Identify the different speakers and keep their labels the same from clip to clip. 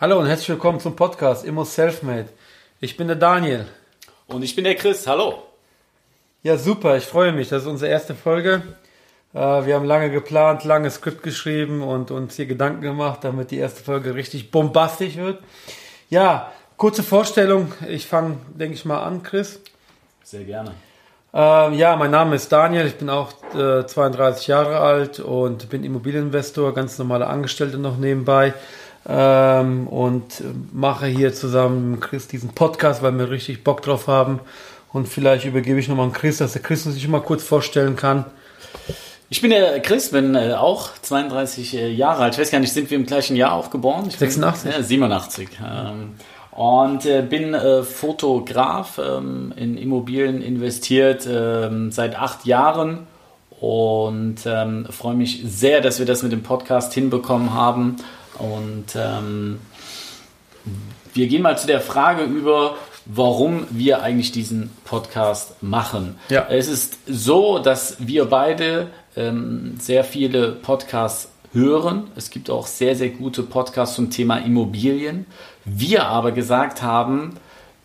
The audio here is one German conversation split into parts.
Speaker 1: Hallo und herzlich willkommen zum Podcast Immo Selfmade. Ich bin der Daniel.
Speaker 2: Und ich bin der Chris. Hallo.
Speaker 1: Ja, super. Ich freue mich. Das ist unsere erste Folge. Äh, wir haben lange geplant, lange Skript geschrieben und uns hier Gedanken gemacht, damit die erste Folge richtig bombastisch wird. Ja, kurze Vorstellung. Ich fange, denke ich mal, an, Chris.
Speaker 2: Sehr gerne.
Speaker 1: Ähm, ja, mein Name ist Daniel. Ich bin auch 32 äh, Jahre alt und bin Immobilieninvestor, ganz normale Angestellte noch nebenbei ähm, und mache hier zusammen mit Chris diesen Podcast, weil wir richtig Bock drauf haben. Und vielleicht übergebe ich nochmal an Chris, dass der Chris sich mal kurz vorstellen kann.
Speaker 2: Ich bin der Chris, bin äh, auch 32 äh, Jahre alt. Ich weiß gar nicht, sind wir im gleichen Jahr auch geboren? Ich
Speaker 1: 86?
Speaker 2: Bin, äh, 87. Ähm, und äh, bin äh, Fotograf, ähm, in Immobilien investiert ähm, seit acht Jahren und ähm, freue mich sehr, dass wir das mit dem Podcast hinbekommen haben und ähm, wir gehen mal zu der Frage über, warum wir eigentlich diesen Podcast machen. Ja. Es ist so, dass wir beide ähm, sehr viele Podcasts hören. Es gibt auch sehr, sehr gute Podcasts zum Thema Immobilien. Wir aber gesagt haben,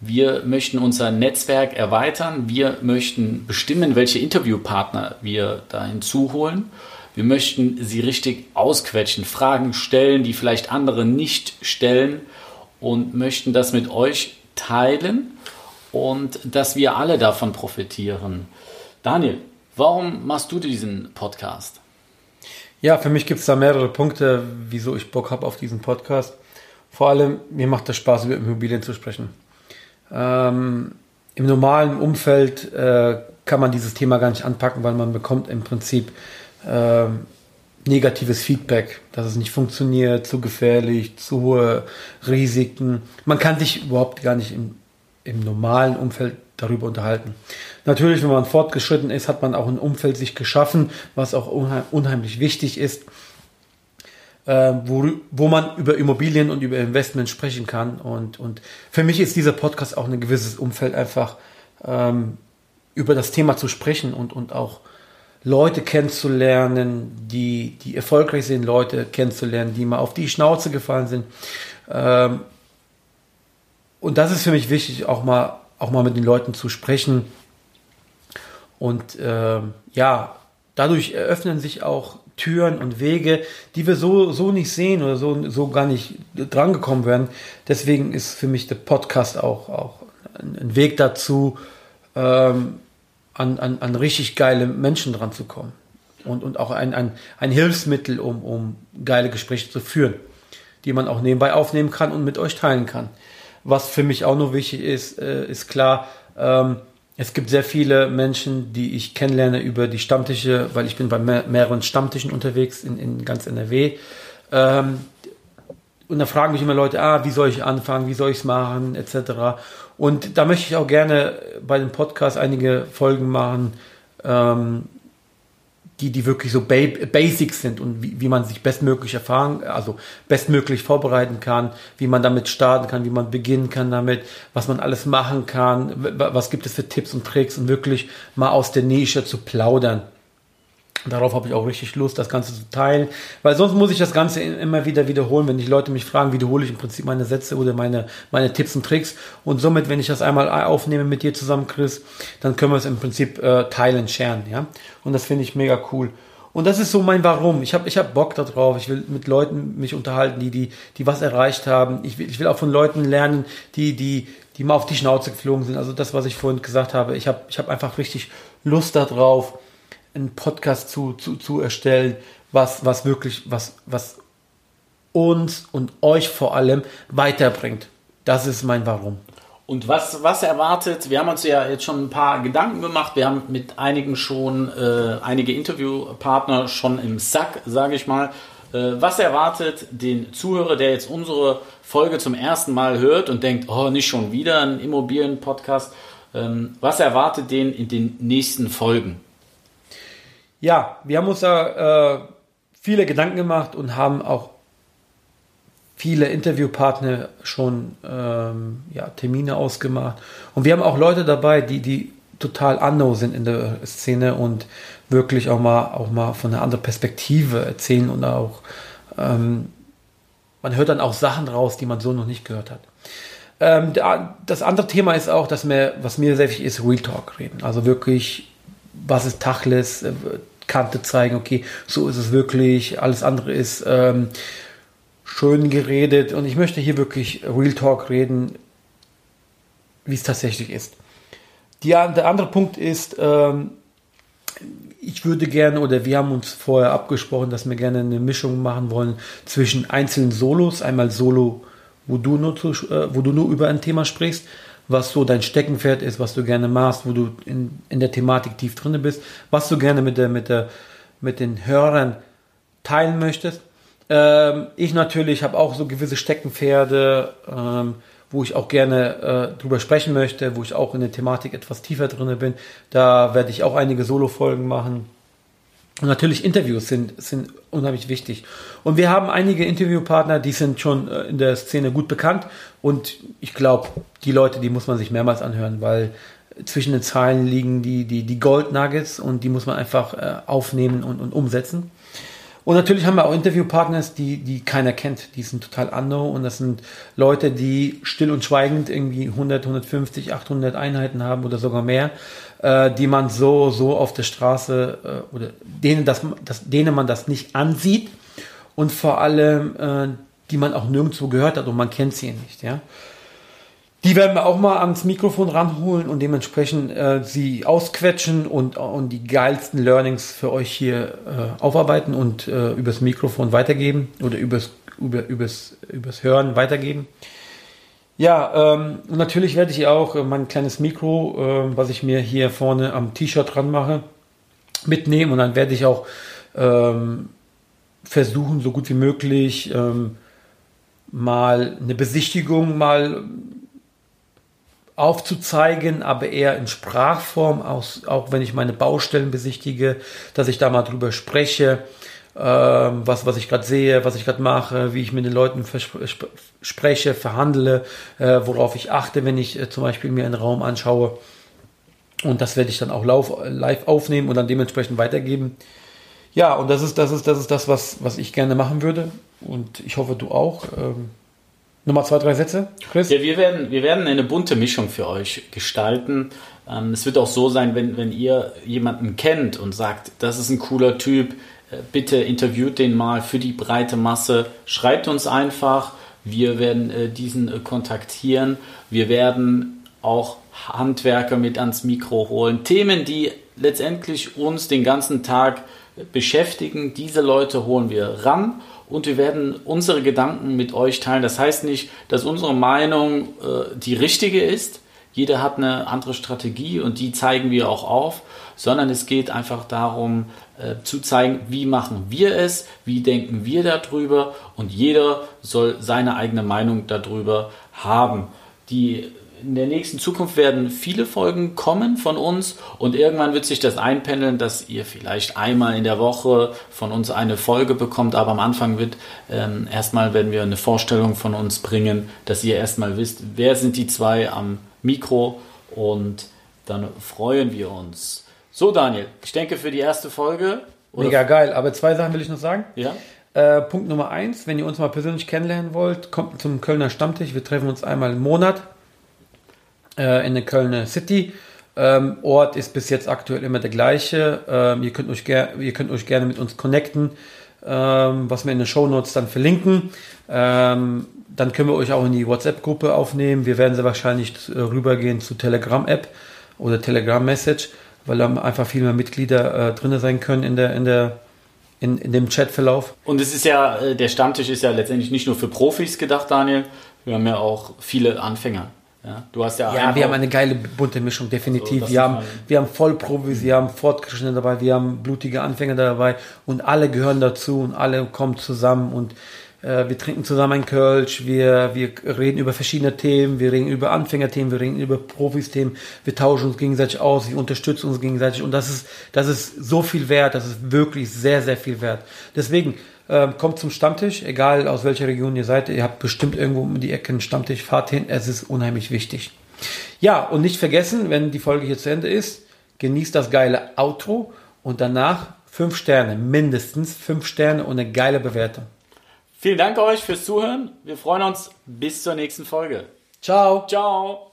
Speaker 2: wir möchten unser Netzwerk erweitern. Wir möchten bestimmen, welche Interviewpartner wir da hinzuholen. Wir möchten sie richtig ausquetschen, Fragen stellen, die vielleicht andere nicht stellen und möchten das mit euch teilen und dass wir alle davon profitieren. Daniel, warum machst du diesen Podcast?
Speaker 1: Ja, für mich gibt es da mehrere Punkte, wieso ich Bock habe auf diesen Podcast. Vor allem, mir macht es Spaß, über Immobilien zu sprechen. Ähm, Im normalen Umfeld äh, kann man dieses Thema gar nicht anpacken, weil man bekommt im Prinzip äh, negatives Feedback, dass es nicht funktioniert, zu gefährlich, zu hohe Risiken. Man kann sich überhaupt gar nicht im, im normalen Umfeld darüber unterhalten. Natürlich, wenn man fortgeschritten ist, hat man auch ein Umfeld sich geschaffen, was auch unheimlich wichtig ist, äh, wo, wo man über Immobilien und über Investment sprechen kann. Und, und für mich ist dieser Podcast auch ein gewisses Umfeld, einfach ähm, über das Thema zu sprechen und, und auch Leute kennenzulernen, die, die erfolgreich sind, Leute kennenzulernen, die mal auf die Schnauze gefallen sind. Ähm, und das ist für mich wichtig, auch mal, auch mal mit den Leuten zu sprechen. Und äh, ja, dadurch eröffnen sich auch Türen und Wege, die wir so, so nicht sehen oder so, so gar nicht drangekommen werden. Deswegen ist für mich der Podcast auch, auch ein Weg dazu, ähm, an, an, an richtig geile Menschen dran zu kommen. Und, und auch ein, ein, ein Hilfsmittel, um, um geile Gespräche zu führen, die man auch nebenbei aufnehmen kann und mit euch teilen kann. Was für mich auch noch wichtig ist, äh, ist klar, ähm, es gibt sehr viele Menschen, die ich kennenlerne über die Stammtische, weil ich bin bei mehr, mehreren Stammtischen unterwegs in, in ganz NRW. Ähm, und da fragen mich immer Leute, ah, wie soll ich anfangen, wie soll ich es machen, etc. Und da möchte ich auch gerne bei dem Podcast einige Folgen machen, ähm, die, die wirklich so ba Basics sind und wie, wie man sich bestmöglich erfahren, also bestmöglich vorbereiten kann, wie man damit starten kann, wie man beginnen kann damit, was man alles machen kann, was gibt es für Tipps und Tricks und wirklich mal aus der Nische zu plaudern. Darauf habe ich auch richtig Lust, das Ganze zu teilen, weil sonst muss ich das Ganze immer wieder wiederholen. Wenn die Leute mich fragen, wiederhole ich im Prinzip meine Sätze oder meine, meine Tipps und Tricks. Und somit, wenn ich das einmal aufnehme mit dir zusammen, Chris, dann können wir es im Prinzip äh, teilen, scheren. Ja? Und das finde ich mega cool. Und das ist so mein Warum. Ich habe ich hab Bock darauf. Ich will mit Leuten mich unterhalten, die, die, die was erreicht haben. Ich will, ich will auch von Leuten lernen, die, die, die mal auf die Schnauze geflogen sind. Also das, was ich vorhin gesagt habe. Ich habe ich hab einfach richtig Lust darauf einen Podcast zu, zu, zu erstellen, was, was wirklich, was, was uns und euch vor allem weiterbringt. Das ist mein Warum.
Speaker 2: Und was, was erwartet? Wir haben uns ja jetzt schon ein paar Gedanken gemacht. Wir haben mit einigen schon, äh, einige Interviewpartner schon im Sack, sage ich mal. Äh, was erwartet den Zuhörer, der jetzt unsere Folge zum ersten Mal hört und denkt, oh, nicht schon wieder ein Immobilien-Podcast? Ähm, was erwartet den in den nächsten Folgen?
Speaker 1: Ja, wir haben uns da äh, viele Gedanken gemacht und haben auch viele Interviewpartner schon ähm, ja, Termine ausgemacht. Und wir haben auch Leute dabei, die, die total unknown sind in der Szene und wirklich auch mal, auch mal von einer anderen Perspektive erzählen und auch ähm, man hört dann auch Sachen raus, die man so noch nicht gehört hat. Ähm, das andere Thema ist auch, dass mir, was mir sehr wichtig ist, Real Talk reden. Also wirklich, was ist Tachles, äh, Kante zeigen, okay, so ist es wirklich, alles andere ist ähm, schön geredet und ich möchte hier wirklich Real Talk reden, wie es tatsächlich ist. Die, der andere Punkt ist, ähm, ich würde gerne, oder wir haben uns vorher abgesprochen, dass wir gerne eine Mischung machen wollen zwischen einzelnen Solos, einmal Solo, wo du nur, zu, äh, wo du nur über ein Thema sprichst, was so dein Steckenpferd ist, was du gerne machst, wo du in, in der Thematik tief drin bist, was du gerne mit, der, mit, der, mit den Hörern teilen möchtest. Ähm, ich natürlich habe auch so gewisse Steckenpferde, ähm, wo ich auch gerne äh, drüber sprechen möchte, wo ich auch in der Thematik etwas tiefer drin bin. Da werde ich auch einige Solo-Folgen machen. Und natürlich Interviews sind, sind unheimlich wichtig. Und wir haben einige Interviewpartner, die sind schon äh, in der Szene gut bekannt. Und ich glaube, die Leute, die muss man sich mehrmals anhören, weil zwischen den Zeilen liegen die, die, die Gold Nuggets und die muss man einfach äh, aufnehmen und, und umsetzen. Und natürlich haben wir auch Interviewpartners, die, die keiner kennt. Die sind total unknown und das sind Leute, die still und schweigend irgendwie 100, 150, 800 Einheiten haben oder sogar mehr, äh, die man so, so auf der Straße äh, oder denen, das, das, denen man das nicht ansieht und vor allem, äh, die man auch nirgendwo gehört hat und man kennt sie nicht, ja. Die werden wir auch mal ans Mikrofon ranholen und dementsprechend äh, sie ausquetschen und, und die geilsten Learnings für euch hier äh, aufarbeiten und äh, übers Mikrofon weitergeben oder übers, über, übers, übers Hören weitergeben. Ja, ähm, natürlich werde ich auch äh, mein kleines Mikro, äh, was ich mir hier vorne am T-Shirt dran mache, mitnehmen und dann werde ich auch ähm, versuchen, so gut wie möglich ähm, mal eine Besichtigung mal aufzuzeigen, aber eher in Sprachform, auch, auch wenn ich meine Baustellen besichtige, dass ich da mal drüber spreche, ähm, was, was ich gerade sehe, was ich gerade mache, wie ich mit den Leuten spreche, verhandle, äh, worauf ich achte, wenn ich äh, zum Beispiel mir einen Raum anschaue. Und das werde ich dann auch live aufnehmen und dann dementsprechend weitergeben. Ja, und das ist das, ist, das, ist das was, was ich gerne machen würde. Und ich hoffe, du auch. Ähm, Nochmal zwei, drei Sätze,
Speaker 2: Chris? Ja, wir werden, wir werden eine bunte Mischung für euch gestalten. Ähm, es wird auch so sein, wenn, wenn ihr jemanden kennt und sagt, das ist ein cooler Typ, äh, bitte interviewt den mal für die breite Masse. Schreibt uns einfach. Wir werden äh, diesen äh, kontaktieren. Wir werden auch Handwerker mit ans Mikro holen. Themen, die letztendlich uns den ganzen Tag beschäftigen, diese Leute holen wir ran und wir werden unsere Gedanken mit euch teilen. Das heißt nicht, dass unsere Meinung äh, die richtige ist. Jeder hat eine andere Strategie und die zeigen wir auch auf, sondern es geht einfach darum äh, zu zeigen, wie machen wir es, wie denken wir darüber und jeder soll seine eigene Meinung darüber haben. Die in der nächsten Zukunft werden viele Folgen kommen von uns und irgendwann wird sich das einpendeln, dass ihr vielleicht einmal in der Woche von uns eine Folge bekommt, aber am Anfang wird ähm, erstmal werden wir eine Vorstellung von uns bringen, dass ihr erstmal wisst, wer sind die zwei am Mikro und dann freuen wir uns. So Daniel, ich denke für die erste Folge.
Speaker 1: Mega geil, aber zwei Sachen will ich noch sagen.
Speaker 2: Ja.
Speaker 1: Äh, Punkt Nummer eins, wenn ihr uns mal persönlich kennenlernen wollt, kommt zum Kölner Stammtisch. Wir treffen uns einmal im Monat äh, in der Kölner City. Ähm, Ort ist bis jetzt aktuell immer der gleiche. Ähm, ihr, könnt euch ihr könnt euch gerne mit uns connecten, ähm, was wir in den Show Notes dann verlinken. Ähm, dann können wir euch auch in die WhatsApp-Gruppe aufnehmen. Wir werden sehr wahrscheinlich äh, rübergehen zu Telegram-App oder Telegram-Message, weil da einfach viel mehr Mitglieder äh, drin sein können in der, in der in, in dem Chatverlauf.
Speaker 2: Und es ist ja, äh, der Stammtisch ist ja letztendlich nicht nur für Profis gedacht, Daniel. Wir haben ja auch viele Anfänger Ja, du hast ja,
Speaker 1: Ja, wir haben eine geile bunte Mischung, definitiv.
Speaker 2: das
Speaker 1: wir, haben, wir haben Vollprofis, wir haben Fortgeschrittene dabei, wir haben blutige Anfänger dabei und alle gehören dazu und alle kommen zusammen und wir trinken zusammen ein Kölsch, wir, wir reden über verschiedene Themen, wir reden über Anfängerthemen, wir reden über Profis-Themen, wir tauschen uns gegenseitig aus, wir unterstützen uns gegenseitig und das ist, das ist so viel wert, das ist wirklich sehr, sehr viel wert. Deswegen, ähm, kommt zum Stammtisch, egal aus welcher Region ihr seid, ihr habt bestimmt irgendwo um die Ecke einen Stammtisch, fahrt hin, es ist unheimlich wichtig. Ja, und nicht vergessen, wenn die Folge hier zu Ende ist, genießt das geile Outro und danach fünf Sterne, mindestens fünf Sterne und eine geile Bewertung.
Speaker 2: Vielen Dank euch fürs Zuhören. Wir freuen uns. Bis zur nächsten Folge.
Speaker 1: Ciao.
Speaker 2: Ciao.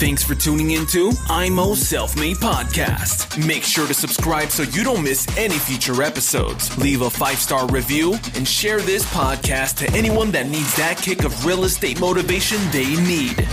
Speaker 3: Thanks for tuning into IMO Self Made Podcast. Make sure to subscribe so you don't miss any future episodes. Leave a five star review and share this podcast to anyone that needs that kick of real estate motivation they need.